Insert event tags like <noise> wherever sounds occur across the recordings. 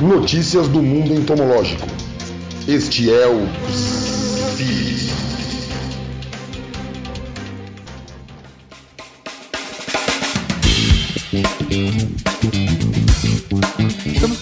Notícias do mundo entomológico. Este é o.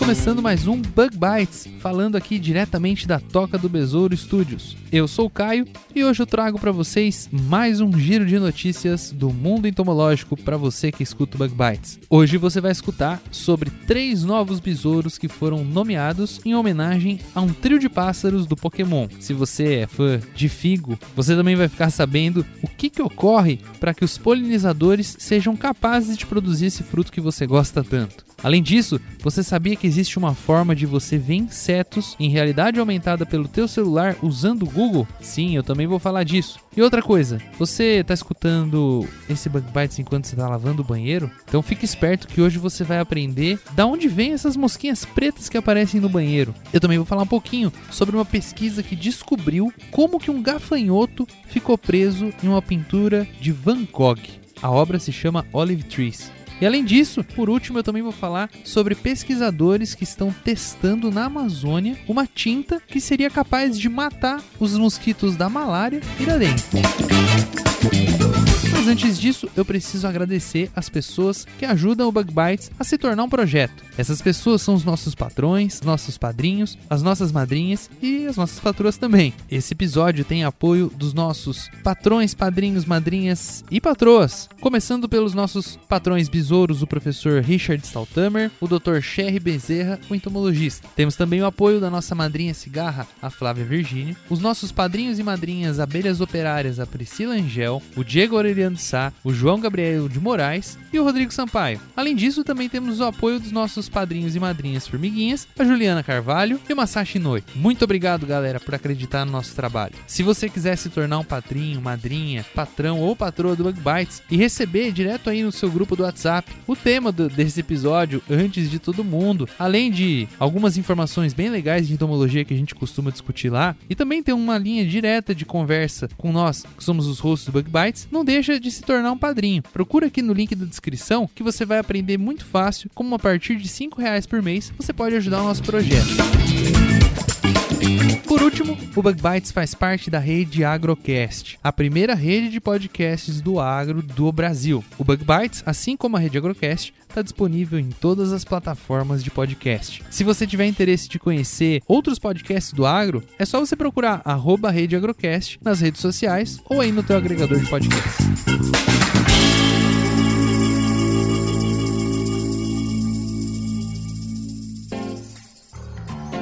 começando mais um Bug Bites, falando aqui diretamente da Toca do Besouro Studios. Eu sou o Caio e hoje eu trago para vocês mais um giro de notícias do mundo entomológico para você que escuta o Bug Bites. Hoje você vai escutar sobre três novos besouros que foram nomeados em homenagem a um trio de pássaros do Pokémon. Se você é fã de figo, você também vai ficar sabendo o que, que ocorre para que os polinizadores sejam capazes de produzir esse fruto que você gosta tanto. Além disso, você sabia que existe uma forma de você ver insetos em realidade aumentada pelo teu celular usando o Google? Sim, eu também vou falar disso. E outra coisa, você está escutando esse Bug Bites enquanto você está lavando o banheiro? Então fique esperto que hoje você vai aprender da onde vêm essas mosquinhas pretas que aparecem no banheiro. Eu também vou falar um pouquinho sobre uma pesquisa que descobriu como que um gafanhoto ficou preso em uma pintura de Van Gogh. A obra se chama Olive Trees. E além disso, por último, eu também vou falar sobre pesquisadores que estão testando na Amazônia uma tinta que seria capaz de matar os mosquitos da malária e da dengue. Mas antes disso, eu preciso agradecer as pessoas que ajudam o Bug Bites a se tornar um projeto. Essas pessoas são os nossos patrões, nossos padrinhos, as nossas madrinhas e as nossas patroas também. Esse episódio tem apoio dos nossos patrões, padrinhos, madrinhas e patroas. Começando pelos nossos patrões besouros, o professor Richard Staltamer, o Dr. Sherry Bezerra, o entomologista. Temos também o apoio da nossa madrinha cigarra, a Flávia Virgínio, os nossos padrinhos e madrinhas abelhas operárias, a Priscila Angel, o Diego Aureliano Sá, o João Gabriel de Moraes e o Rodrigo Sampaio. Além disso, também temos o apoio dos nossos padrinhos e madrinhas formiguinhas, a Juliana Carvalho e o Masashi Noi. Muito obrigado, galera, por acreditar no nosso trabalho. Se você quiser se tornar um padrinho, madrinha, patrão ou patroa do Bug Bites e receber direto aí no seu grupo do WhatsApp o tema do, desse episódio antes de todo mundo, além de algumas informações bem legais de entomologia que a gente costuma discutir lá, e também tem uma linha direta de conversa com nós, que somos os hosts do Bug Bites, não deixa de se tornar um padrinho. Procura aqui no link da descrição que você vai aprender muito fácil como a partir de 5 reais por mês você pode ajudar o nosso projeto. Por último, o Bug Bites faz parte da rede Agrocast, a primeira rede de podcasts do agro do Brasil. O Bug Bites, assim como a rede Agrocast, está disponível em todas as plataformas de podcast. Se você tiver interesse de conhecer outros podcasts do agro, é só você procurar arroba Rede Agrocast nas redes sociais ou aí no teu agregador de podcast.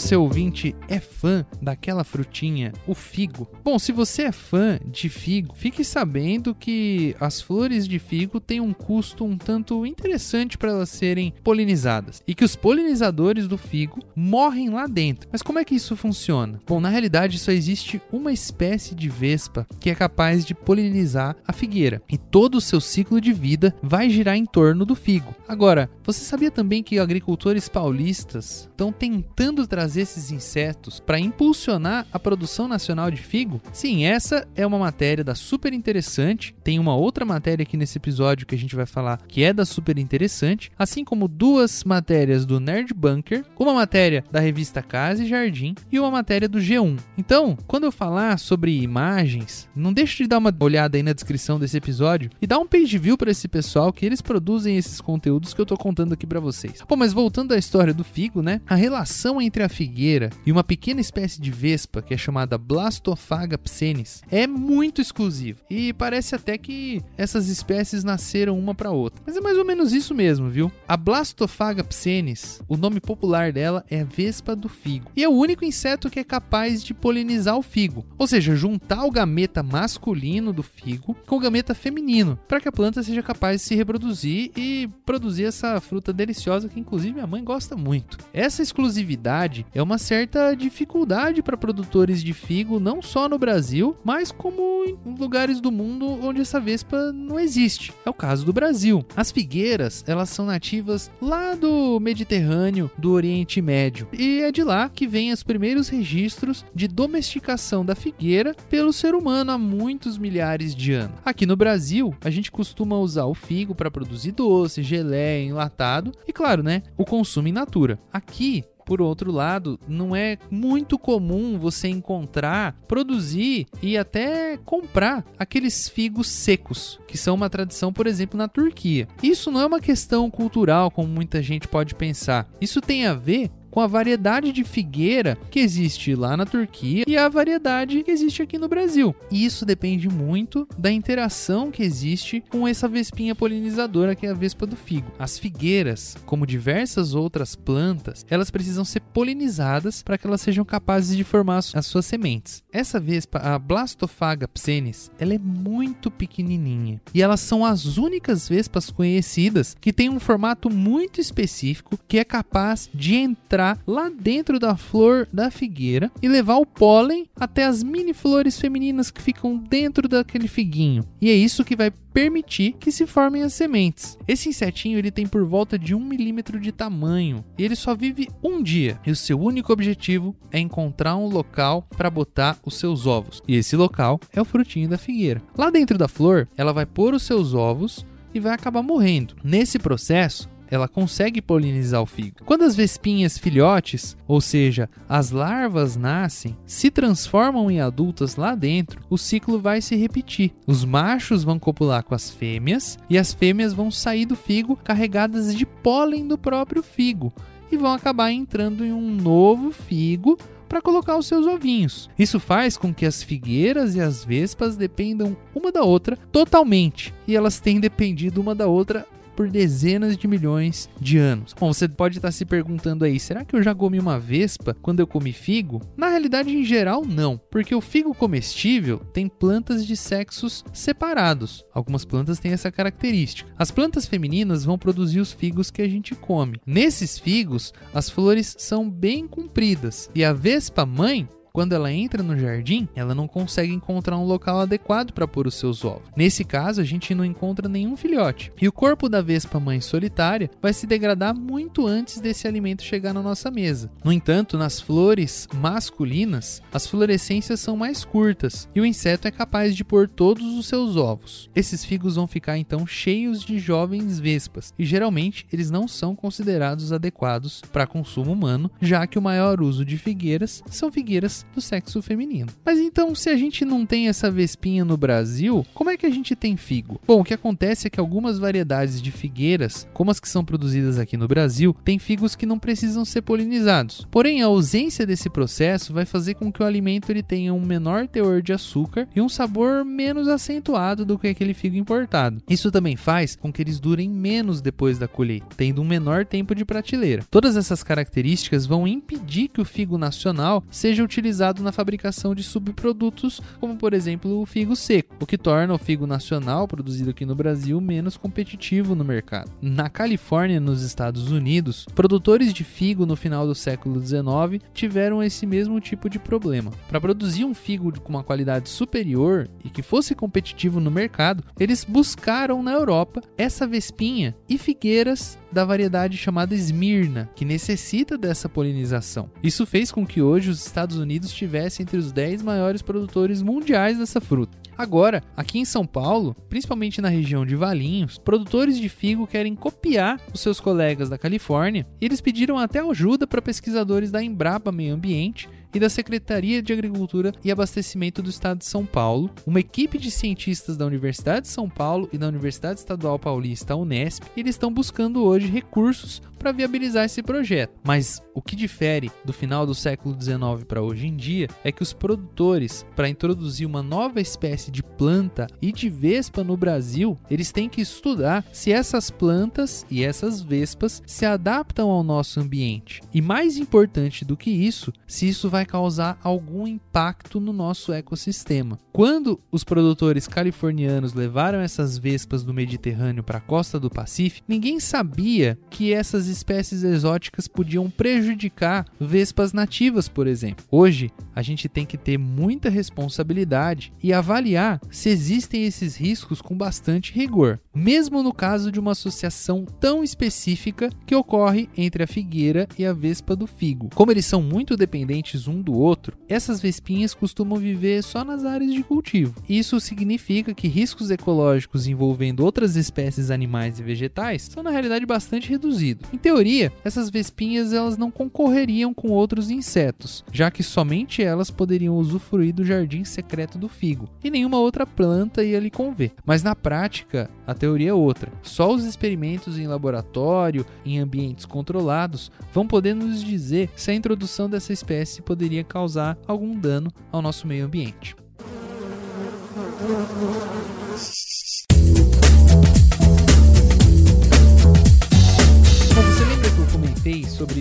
Você ouvinte é fã daquela frutinha, o figo? Bom, se você é fã de figo, fique sabendo que as flores de figo têm um custo um tanto interessante para elas serem polinizadas e que os polinizadores do figo morrem lá dentro. Mas como é que isso funciona? Bom, na realidade só existe uma espécie de vespa que é capaz de polinizar a figueira e todo o seu ciclo de vida vai girar em torno do figo. Agora, você sabia também que agricultores paulistas estão tentando trazer esses insetos para impulsionar a produção nacional de figo? Sim, essa é uma matéria da Super Interessante. Tem uma outra matéria aqui nesse episódio que a gente vai falar que é da Super Interessante, assim como duas matérias do Nerd Bunker, uma matéria da revista Casa e Jardim e uma matéria do G1. Então, quando eu falar sobre imagens, não deixe de dar uma olhada aí na descrição desse episódio e dar um page view para esse pessoal que eles produzem esses conteúdos que eu tô contando aqui para vocês. Bom, mas voltando à história do figo, né? A relação entre a figueira e uma pequena espécie de vespa que é chamada Blastophaga psenis é muito exclusivo e parece até que essas espécies nasceram uma para outra. Mas é mais ou menos isso mesmo, viu? A Blastophaga psenis, o nome popular dela é vespa do figo e é o único inseto que é capaz de polinizar o figo, ou seja, juntar o gameta masculino do figo com o gameta feminino para que a planta seja capaz de se reproduzir e produzir essa fruta deliciosa que inclusive minha mãe gosta muito. Essa exclusividade é uma certa dificuldade para produtores de figo não só no Brasil, mas como em lugares do mundo onde essa vespa não existe. É o caso do Brasil. As figueiras, elas são nativas lá do Mediterrâneo, do Oriente Médio, e é de lá que vêm os primeiros registros de domesticação da figueira pelo ser humano há muitos milhares de anos. Aqui no Brasil, a gente costuma usar o figo para produzir doce, geleia, enlatado e claro, né, o consumo in natura. Aqui por outro lado, não é muito comum você encontrar, produzir e até comprar aqueles figos secos, que são uma tradição, por exemplo, na Turquia. Isso não é uma questão cultural, como muita gente pode pensar. Isso tem a ver com a variedade de figueira que existe lá na Turquia e a variedade que existe aqui no Brasil. E isso depende muito da interação que existe com essa vespinha polinizadora que é a vespa do figo. As figueiras, como diversas outras plantas, elas precisam ser polinizadas para que elas sejam capazes de formar as suas sementes. Essa vespa, a Blastophaga psenis, ela é muito pequenininha e elas são as únicas vespas conhecidas que têm um formato muito específico que é capaz de entrar entrar lá dentro da flor da figueira e levar o pólen até as mini flores femininas que ficam dentro daquele figuinho. E é isso que vai permitir que se formem as sementes. Esse insetinho ele tem por volta de um milímetro de tamanho e ele só vive um dia. E o seu único objetivo é encontrar um local para botar os seus ovos. E esse local é o frutinho da figueira. Lá dentro da flor, ela vai pôr os seus ovos e vai acabar morrendo. Nesse processo, ela consegue polinizar o figo. Quando as vespinhas filhotes, ou seja, as larvas nascem, se transformam em adultas lá dentro, o ciclo vai se repetir. Os machos vão copular com as fêmeas e as fêmeas vão sair do figo carregadas de pólen do próprio figo e vão acabar entrando em um novo figo para colocar os seus ovinhos. Isso faz com que as figueiras e as vespas dependam uma da outra totalmente, e elas têm dependido uma da outra por dezenas de milhões de anos. Bom, você pode estar se perguntando aí, será que eu já comi uma vespa quando eu comi figo? Na realidade, em geral, não, porque o figo comestível tem plantas de sexos separados. Algumas plantas têm essa característica. As plantas femininas vão produzir os figos que a gente come. Nesses figos, as flores são bem compridas e a vespa mãe quando ela entra no jardim, ela não consegue encontrar um local adequado para pôr os seus ovos. Nesse caso, a gente não encontra nenhum filhote. E o corpo da vespa mãe solitária vai se degradar muito antes desse alimento chegar na nossa mesa. No entanto, nas flores masculinas, as florescências são mais curtas e o inseto é capaz de pôr todos os seus ovos. Esses figos vão ficar então cheios de jovens vespas e geralmente eles não são considerados adequados para consumo humano, já que o maior uso de figueiras são figueiras do sexo feminino. Mas então, se a gente não tem essa vespinha no Brasil, como é que a gente tem figo? Bom, o que acontece é que algumas variedades de figueiras, como as que são produzidas aqui no Brasil, têm figos que não precisam ser polinizados. Porém, a ausência desse processo vai fazer com que o alimento ele tenha um menor teor de açúcar e um sabor menos acentuado do que aquele figo importado. Isso também faz com que eles durem menos depois da colheita, tendo um menor tempo de prateleira. Todas essas características vão impedir que o figo nacional seja utilizado utilizado na fabricação de subprodutos, como por exemplo o figo seco, o que torna o figo nacional produzido aqui no Brasil menos competitivo no mercado. Na Califórnia, nos Estados Unidos, produtores de figo no final do século XIX tiveram esse mesmo tipo de problema. Para produzir um figo com uma qualidade superior e que fosse competitivo no mercado, eles buscaram na Europa essa vespinha e figueiras da variedade chamada Esmirna, que necessita dessa polinização. Isso fez com que hoje os Estados Unidos estivesse entre os 10 maiores produtores mundiais dessa fruta. Agora, aqui em São Paulo, principalmente na região de Valinhos, produtores de figo querem copiar os seus colegas da Califórnia e eles pediram até ajuda para pesquisadores da Embrapa Meio Ambiente e da Secretaria de Agricultura e Abastecimento do Estado de São Paulo, uma equipe de cientistas da Universidade de São Paulo e da Universidade Estadual Paulista, Unesp, eles estão buscando hoje recursos para viabilizar esse projeto. Mas o que difere do final do século XIX para hoje em dia é que os produtores, para introduzir uma nova espécie de planta e de vespa no Brasil, eles têm que estudar se essas plantas e essas vespas se adaptam ao nosso ambiente. E mais importante do que isso, se isso vai causar algum impacto no nosso ecossistema. Quando os produtores californianos levaram essas vespas do Mediterrâneo para a costa do Pacífico, ninguém sabia que essas espécies exóticas podiam prejudicar vespas nativas, por exemplo. Hoje, a gente tem que ter muita responsabilidade e avaliar se existem esses riscos com bastante rigor, mesmo no caso de uma associação tão específica que ocorre entre a figueira e a vespa do figo. Como eles são muito dependentes um do outro, essas vespinhas costumam viver só nas áreas de cultivo. Isso significa que riscos ecológicos envolvendo outras espécies animais e vegetais são na realidade bastante reduzidos. Em teoria, essas vespinhas elas não concorreriam com outros insetos, já que somente elas poderiam usufruir do jardim secreto do figo, e nenhuma outra planta ia lhe conver. Mas na prática, a teoria é outra. Só os experimentos em laboratório, em ambientes controlados, vão poder nos dizer se a introdução dessa espécie poderia causar algum dano ao nosso meio ambiente.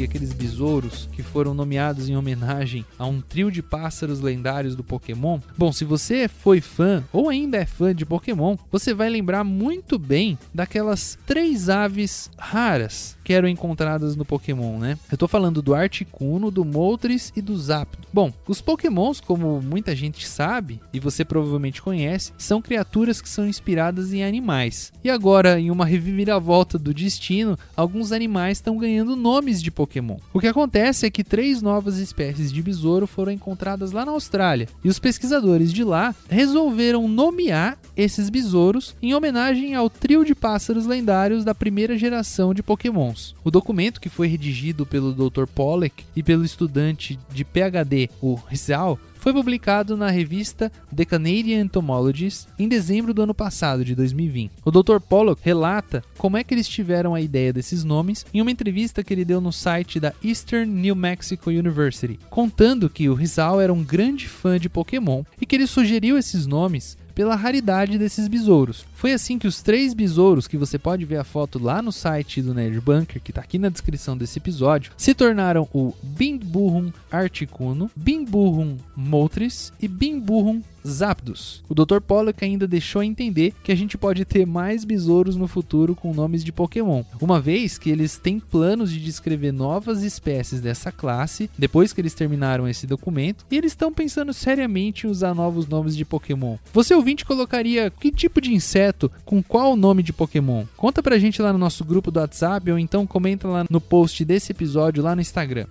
Aqueles besouros que foram nomeados em homenagem a um trio de pássaros lendários do Pokémon. Bom, se você foi fã ou ainda é fã de Pokémon, você vai lembrar muito bem daquelas três aves raras eram encontradas no Pokémon, né? Eu tô falando do Articuno, do Moltres e do Zapdos. Bom, os Pokémons, como muita gente sabe e você provavelmente conhece, são criaturas que são inspiradas em animais. E agora, em uma reviravolta do destino, alguns animais estão ganhando nomes de Pokémon. O que acontece é que três novas espécies de besouro foram encontradas lá na Austrália e os pesquisadores de lá resolveram nomear esses besouros em homenagem ao trio de pássaros lendários da primeira geração de Pokémons. O documento, que foi redigido pelo Dr. Pollack e pelo estudante de PhD, o Rizal, foi publicado na revista The Canadian Entomologist em dezembro do ano passado, de 2020. O Dr. Pollock relata como é que eles tiveram a ideia desses nomes em uma entrevista que ele deu no site da Eastern New Mexico University, contando que o Rizal era um grande fã de Pokémon e que ele sugeriu esses nomes pela raridade desses besouros. Foi assim que os três besouros, que você pode ver a foto lá no site do Nerd Bunker, que está aqui na descrição desse episódio, se tornaram o Bimburrum articuno, Bimburrum moltris e Bimburrum Zapdos. O Dr. Pollock ainda deixou entender que a gente pode ter mais besouros no futuro com nomes de Pokémon, uma vez que eles têm planos de descrever novas espécies dessa classe depois que eles terminaram esse documento e eles estão pensando seriamente em usar novos nomes de Pokémon. Você ouvinte colocaria que tipo de inseto com qual nome de Pokémon? Conta pra gente lá no nosso grupo do WhatsApp ou então comenta lá no post desse episódio lá no Instagram.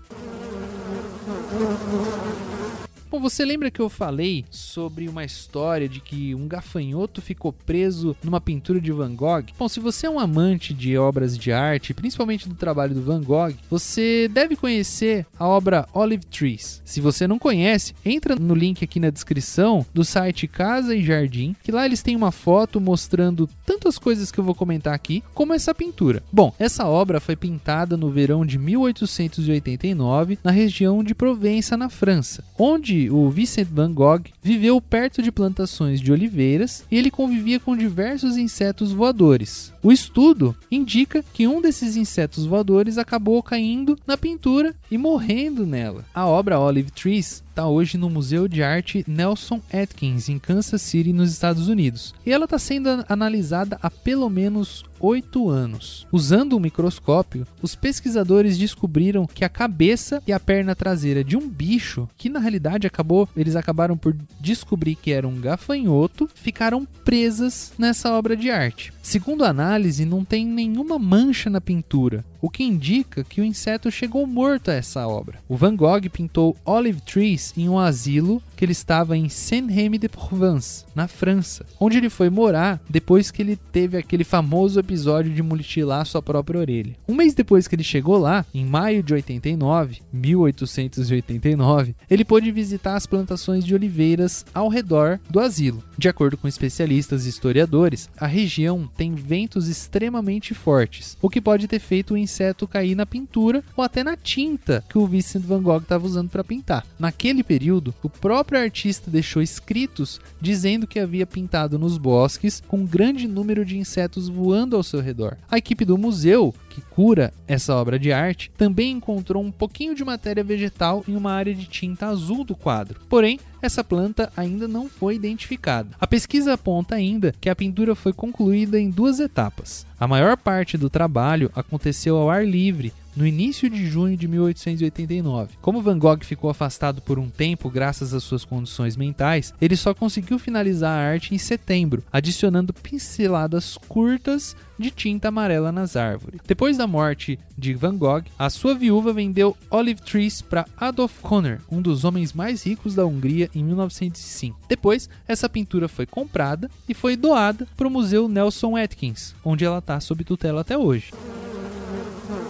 Bom, você lembra que eu falei sobre uma história de que um gafanhoto ficou preso numa pintura de Van Gogh? Bom, se você é um amante de obras de arte, principalmente do trabalho do Van Gogh, você deve conhecer a obra Olive Trees. Se você não conhece, entra no link aqui na descrição do site Casa e Jardim, que lá eles têm uma foto mostrando tantas coisas que eu vou comentar aqui, como essa pintura. Bom, essa obra foi pintada no verão de 1889 na região de Provença, na França, onde o Vincent van Gogh viveu perto de plantações de oliveiras e ele convivia com diversos insetos voadores. O estudo indica que um desses insetos voadores acabou caindo na pintura e morrendo nela. A obra Olive Trees está hoje no Museu de Arte Nelson Atkins, em Kansas City, nos Estados Unidos. E ela está sendo analisada há pelo menos oito anos. Usando um microscópio, os pesquisadores descobriram que a cabeça e a perna traseira de um bicho, que na realidade acabou, eles acabaram por descobrir que era um gafanhoto, ficaram presas nessa obra de arte. Segundo a análise, não tem nenhuma mancha na pintura, o que indica que o inseto chegou morto a essa obra. O Van Gogh pintou olive trees em um asilo que ele estava em Saint-Rémy-de-Provence, na França, onde ele foi morar depois que ele teve aquele famoso episódio de mutilar sua própria orelha. Um mês depois que ele chegou lá, em maio de 89, 1889, ele pôde visitar as plantações de oliveiras ao redor do asilo. De acordo com especialistas e historiadores, a região tem ventos extremamente fortes, o que pode ter feito o inseto cair na pintura ou até na tinta que o Vincent van Gogh estava usando para pintar. Naquele período, o próprio artista deixou escritos dizendo que havia pintado nos bosques com um grande número de insetos voando ao seu redor. A equipe do museu que cura essa obra de arte, também encontrou um pouquinho de matéria vegetal em uma área de tinta azul do quadro. Porém, essa planta ainda não foi identificada. A pesquisa aponta ainda que a pintura foi concluída em duas etapas. A maior parte do trabalho aconteceu ao ar livre, no início de junho de 1889. Como Van Gogh ficou afastado por um tempo graças às suas condições mentais, ele só conseguiu finalizar a arte em setembro, adicionando pinceladas curtas de tinta amarela nas árvores. Depois da morte de Van Gogh, a sua viúva vendeu Olive Trees para Adolf Konner, um dos homens mais ricos da Hungria, em 1905. Depois, essa pintura foi comprada e foi doada para o Museu Nelson Atkins, onde ela está sob tutela até hoje.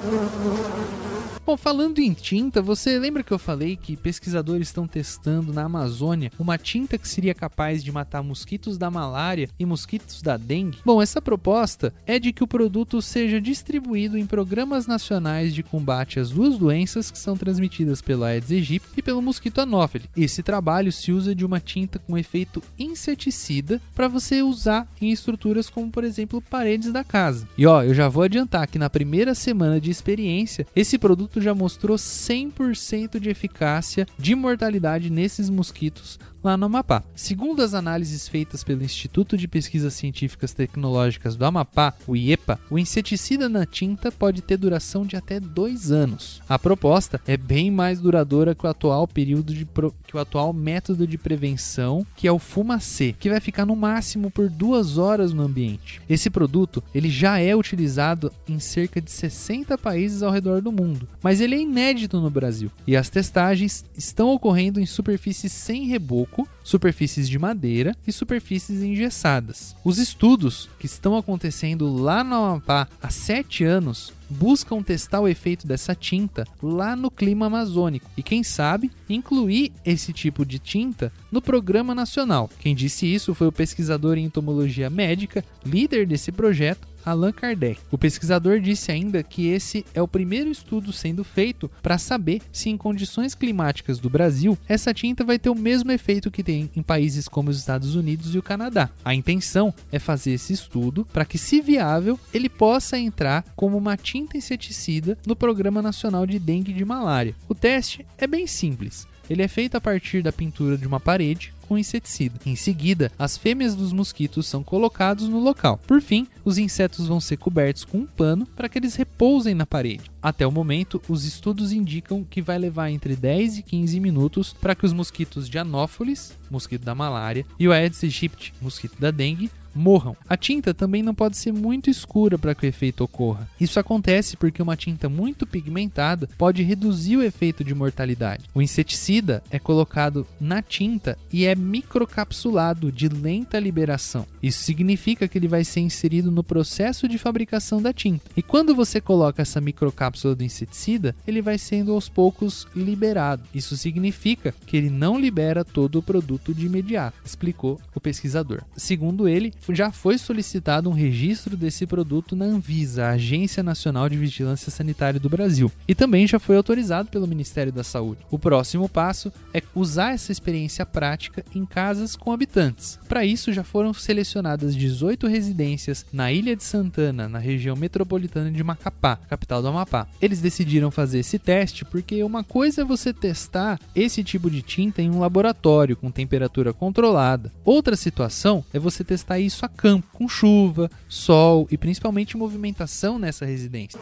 Thank you. Bom, falando em tinta, você lembra que eu falei que pesquisadores estão testando na Amazônia uma tinta que seria capaz de matar mosquitos da malária e mosquitos da dengue? Bom, essa proposta é de que o produto seja distribuído em programas nacionais de combate às duas doenças que são transmitidas pela Aedes aegypti e pelo mosquito anófele. Esse trabalho se usa de uma tinta com efeito inseticida para você usar em estruturas como, por exemplo, paredes da casa. E ó, eu já vou adiantar que na primeira semana de experiência, esse produto já mostrou 100% de eficácia de mortalidade nesses mosquitos lá no Amapá. Segundo as análises feitas pelo Instituto de Pesquisas Científicas Tecnológicas do Amapá, o IEPA, o inseticida na tinta pode ter duração de até dois anos. A proposta é bem mais duradoura que o atual período de pro... que o atual método de prevenção, que é o fumacê, que vai ficar no máximo por duas horas no ambiente. Esse produto ele já é utilizado em cerca de 60 países ao redor do mundo, mas ele é inédito no Brasil e as testagens estão ocorrendo em superfícies sem reboco superfícies de madeira e superfícies engessadas. Os estudos que estão acontecendo lá no Amapá há sete anos buscam testar o efeito dessa tinta lá no clima amazônico e, quem sabe, incluir esse tipo de tinta no programa nacional. Quem disse isso foi o pesquisador em entomologia médica, líder desse projeto, Allan Kardec. O pesquisador disse ainda que esse é o primeiro estudo sendo feito para saber se em condições climáticas do Brasil essa tinta vai ter o mesmo efeito que tem em países como os Estados Unidos e o Canadá. A intenção é fazer esse estudo para que, se viável, ele possa entrar como uma tinta inseticida no Programa Nacional de Dengue e de Malária. O teste é bem simples. Ele é feito a partir da pintura de uma parede com inseticida. Em seguida, as fêmeas dos mosquitos são colocados no local. Por fim, os insetos vão ser cobertos com um pano para que eles repousem na parede. Até o momento, os estudos indicam que vai levar entre 10 e 15 minutos para que os mosquitos de Anófelis, mosquito da malária, e o Aedes aegypti, mosquito da dengue, morram. A tinta também não pode ser muito escura para que o efeito ocorra. Isso acontece porque uma tinta muito pigmentada pode reduzir o efeito de mortalidade. O inseticida é colocado na tinta e é microcapsulado de lenta liberação. Isso significa que ele vai ser inserido no processo de fabricação da tinta. E quando você coloca essa microcápsula do inseticida, ele vai sendo aos poucos liberado. Isso significa que ele não libera todo o produto de imediato, explicou o pesquisador. Segundo ele, já foi solicitado um registro desse produto na Anvisa, a Agência Nacional de Vigilância Sanitária do Brasil, e também já foi autorizado pelo Ministério da Saúde. O próximo passo é usar essa experiência prática em casas com habitantes. Para isso, já foram selecionadas 18 residências na Ilha de Santana, na região metropolitana de Macapá, capital do Amapá. Eles decidiram fazer esse teste porque uma coisa é você testar esse tipo de tinta em um laboratório com temperatura controlada. Outra situação é você testar isso a campo, com chuva, sol e principalmente movimentação nessa residência.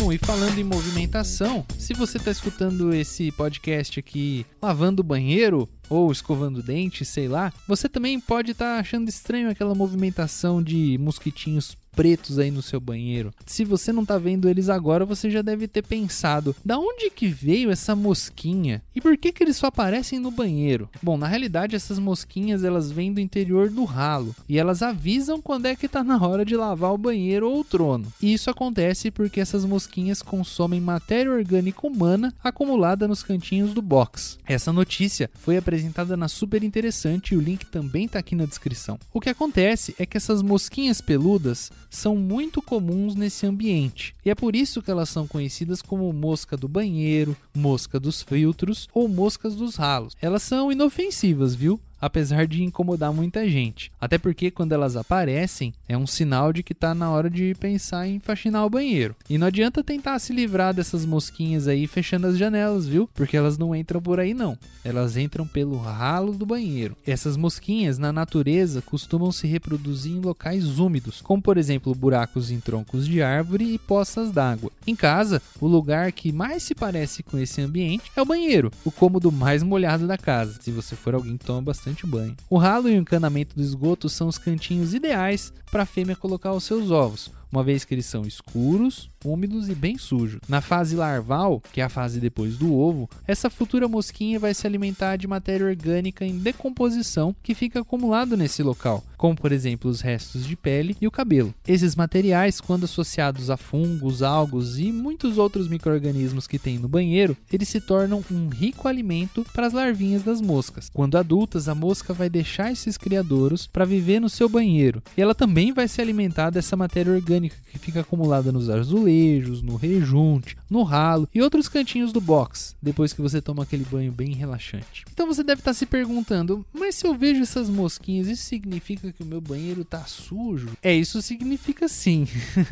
Bom, e falando em movimentação, se você está escutando esse podcast aqui lavando o banheiro ou escovando dente, sei lá, você também pode estar tá achando estranho aquela movimentação de mosquitinhos pretos aí no seu banheiro. Se você não tá vendo eles agora, você já deve ter pensado: da onde que veio essa mosquinha? E por que que eles só aparecem no banheiro? Bom, na realidade essas mosquinhas elas vêm do interior do ralo e elas avisam quando é que tá na hora de lavar o banheiro ou o trono. E isso acontece porque essas mosquinhas consomem matéria orgânica humana acumulada nos cantinhos do box. Essa notícia foi apresentada na Super Interessante e o link também tá aqui na descrição. O que acontece é que essas mosquinhas peludas são muito comuns nesse ambiente e é por isso que elas são conhecidas como mosca do banheiro, mosca dos filtros ou moscas dos ralos. Elas são inofensivas, viu? Apesar de incomodar muita gente. Até porque quando elas aparecem, é um sinal de que está na hora de pensar em faxinar o banheiro. E não adianta tentar se livrar dessas mosquinhas aí fechando as janelas, viu? Porque elas não entram por aí não. Elas entram pelo ralo do banheiro. Essas mosquinhas na natureza costumam se reproduzir em locais úmidos, como por exemplo buracos em troncos de árvore e poças d'água. Em casa, o lugar que mais se parece com esse ambiente é o banheiro, o cômodo mais molhado da casa, se você for alguém que toma bastante bastante banho. O ralo e o encanamento do esgoto são os cantinhos ideais para a fêmea colocar os seus ovos, uma vez que eles são escuros, úmidos e bem sujos. Na fase larval, que é a fase depois do ovo, essa futura mosquinha vai se alimentar de matéria orgânica em decomposição que fica acumulado nesse local, como por exemplo os restos de pele e o cabelo. Esses materiais, quando associados a fungos, algos e muitos outros microrganismos que tem no banheiro, eles se tornam um rico alimento para as larvinhas das moscas. Quando adultas, a mosca vai deixar esses criadouros para viver no seu banheiro, e ela também vai se alimentar dessa matéria orgânica que fica acumulada nos azulejos no rejunte, no ralo e outros cantinhos do box, depois que você toma aquele banho bem relaxante. Então você deve estar se perguntando, mas se eu vejo essas mosquinhas, isso significa que o meu banheiro está sujo? É, isso significa sim.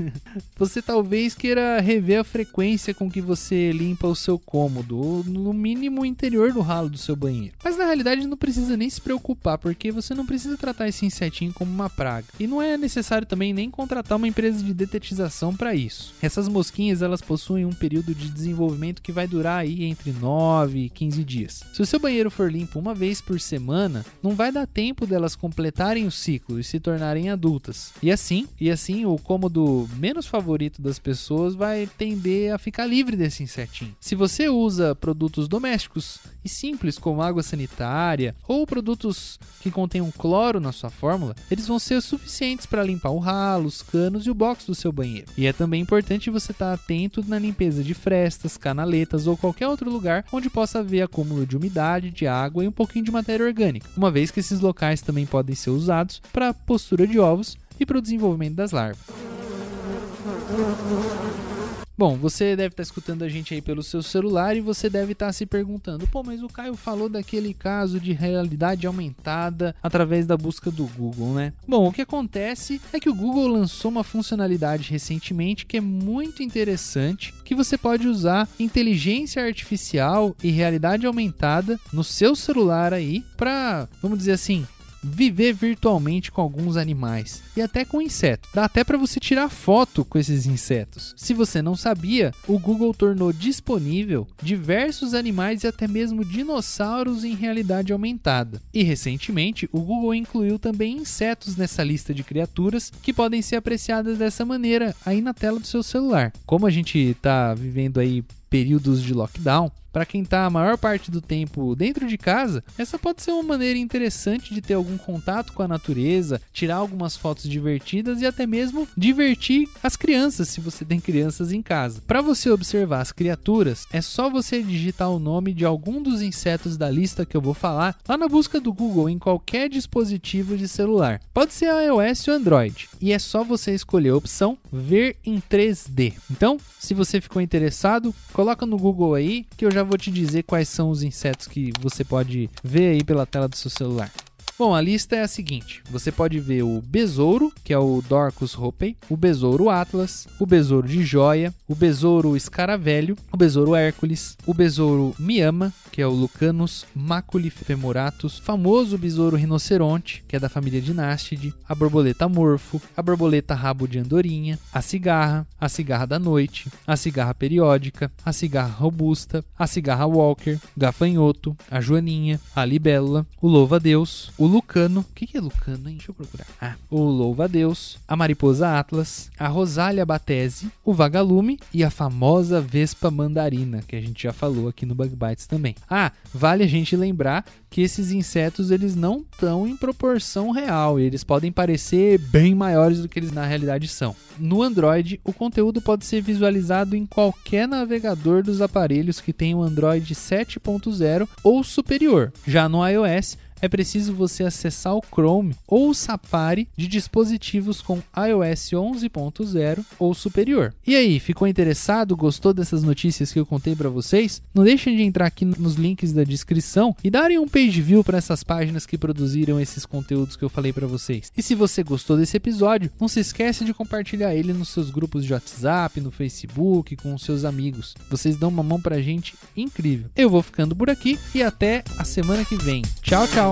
<laughs> você talvez queira rever a frequência com que você limpa o seu cômodo, ou no mínimo o interior do ralo do seu banheiro. Mas na realidade não precisa nem se preocupar, porque você não precisa tratar esse insetinho como uma praga. E não é necessário também nem contratar uma empresa de detetização para isso. Essas mosquinhas elas possuem um período de desenvolvimento que vai durar aí entre 9 e 15 dias. Se o seu banheiro for limpo uma vez por semana, não vai dar tempo delas completarem o ciclo e se tornarem adultas. E assim, e assim o cômodo menos favorito das pessoas vai tender a ficar livre desse insetinho. Se você usa produtos domésticos e simples como água sanitária ou produtos que contenham cloro na sua fórmula, eles vão ser suficientes para limpar o ralo, os canos e o box do seu banheiro. E é também importante você estar atento na limpeza de frestas, canaletas ou qualquer outro lugar onde possa haver acúmulo de umidade, de água e um pouquinho de matéria orgânica, uma vez que esses locais também podem ser usados para a postura de ovos e para o desenvolvimento das larvas. Bom, você deve estar escutando a gente aí pelo seu celular e você deve estar se perguntando: pô, mas o Caio falou daquele caso de realidade aumentada através da busca do Google, né? Bom, o que acontece é que o Google lançou uma funcionalidade recentemente que é muito interessante, que você pode usar inteligência artificial e realidade aumentada no seu celular aí para, vamos dizer assim, viver virtualmente com alguns animais e até com insetos. Dá até para você tirar foto com esses insetos. Se você não sabia, o Google tornou disponível diversos animais e até mesmo dinossauros em realidade aumentada. E recentemente, o Google incluiu também insetos nessa lista de criaturas que podem ser apreciadas dessa maneira aí na tela do seu celular. Como a gente está vivendo aí períodos de lockdown, para quem está a maior parte do tempo dentro de casa, essa pode ser uma maneira interessante de ter algum contato com a natureza, tirar algumas fotos divertidas e até mesmo divertir as crianças, se você tem crianças em casa. Para você observar as criaturas, é só você digitar o nome de algum dos insetos da lista que eu vou falar lá na busca do Google em qualquer dispositivo de celular. Pode ser iOS ou Android. E é só você escolher a opção ver em 3D. Então, se você ficou interessado, coloca no Google aí que eu já vou te dizer quais são os insetos que você pode ver aí pela tela do seu celular. Bom, a lista é a seguinte: você pode ver o besouro, que é o Dorcus hopei, o besouro Atlas, o besouro de joia, o besouro escaravelho, o besouro Hércules, o besouro Miama, que é o Lucanus maculifemoratus, famoso besouro rinoceronte, que é da família Dinastide, a borboleta morfo, a borboleta rabo de andorinha, a cigarra, a cigarra da noite, a cigarra periódica, a cigarra robusta, a cigarra walker, gafanhoto, a joaninha, a libélula, o louva-a-Deus, o Lucano. O que, que é Lucano, hein? Deixa eu procurar. Ah, o Louva-a-Deus, a Mariposa Atlas, a Rosália Batese, o Vagalume e a famosa Vespa Mandarina, que a gente já falou aqui no Bug Bites também. Ah, vale a gente lembrar que esses insetos eles não estão em proporção real, eles podem parecer bem maiores do que eles na realidade são. No Android, o conteúdo pode ser visualizado em qualquer navegador dos aparelhos que tem o Android 7.0 ou superior. Já no iOS, é preciso você acessar o Chrome ou o Safari de dispositivos com iOS 11.0 ou superior. E aí, ficou interessado? Gostou dessas notícias que eu contei para vocês? Não deixem de entrar aqui nos links da descrição e darem um page view para essas páginas que produziram esses conteúdos que eu falei para vocês. E se você gostou desse episódio, não se esquece de compartilhar ele nos seus grupos de WhatsApp, no Facebook, com os seus amigos. Vocês dão uma mão pra gente incrível. Eu vou ficando por aqui e até a semana que vem. Tchau, tchau.